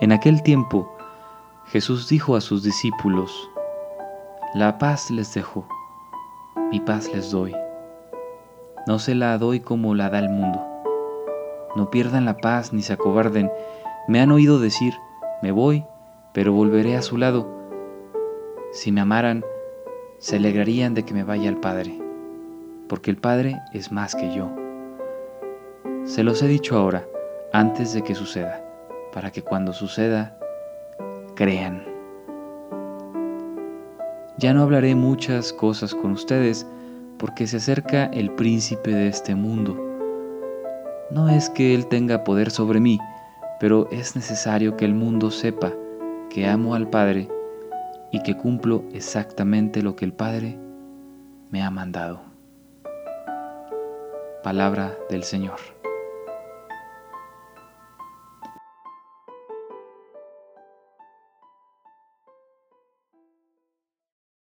En aquel tiempo Jesús dijo a sus discípulos, La paz les dejo, mi paz les doy. No se la doy como la da el mundo. No pierdan la paz ni se acobarden. Me han oído decir, me voy, pero volveré a su lado. Si me amaran, se alegrarían de que me vaya al Padre, porque el Padre es más que yo. Se los he dicho ahora, antes de que suceda, para que cuando suceda, crean. Ya no hablaré muchas cosas con ustedes, porque se acerca el príncipe de este mundo. No es que Él tenga poder sobre mí, pero es necesario que el mundo sepa que amo al Padre y que cumplo exactamente lo que el Padre me ha mandado. Palabra del Señor.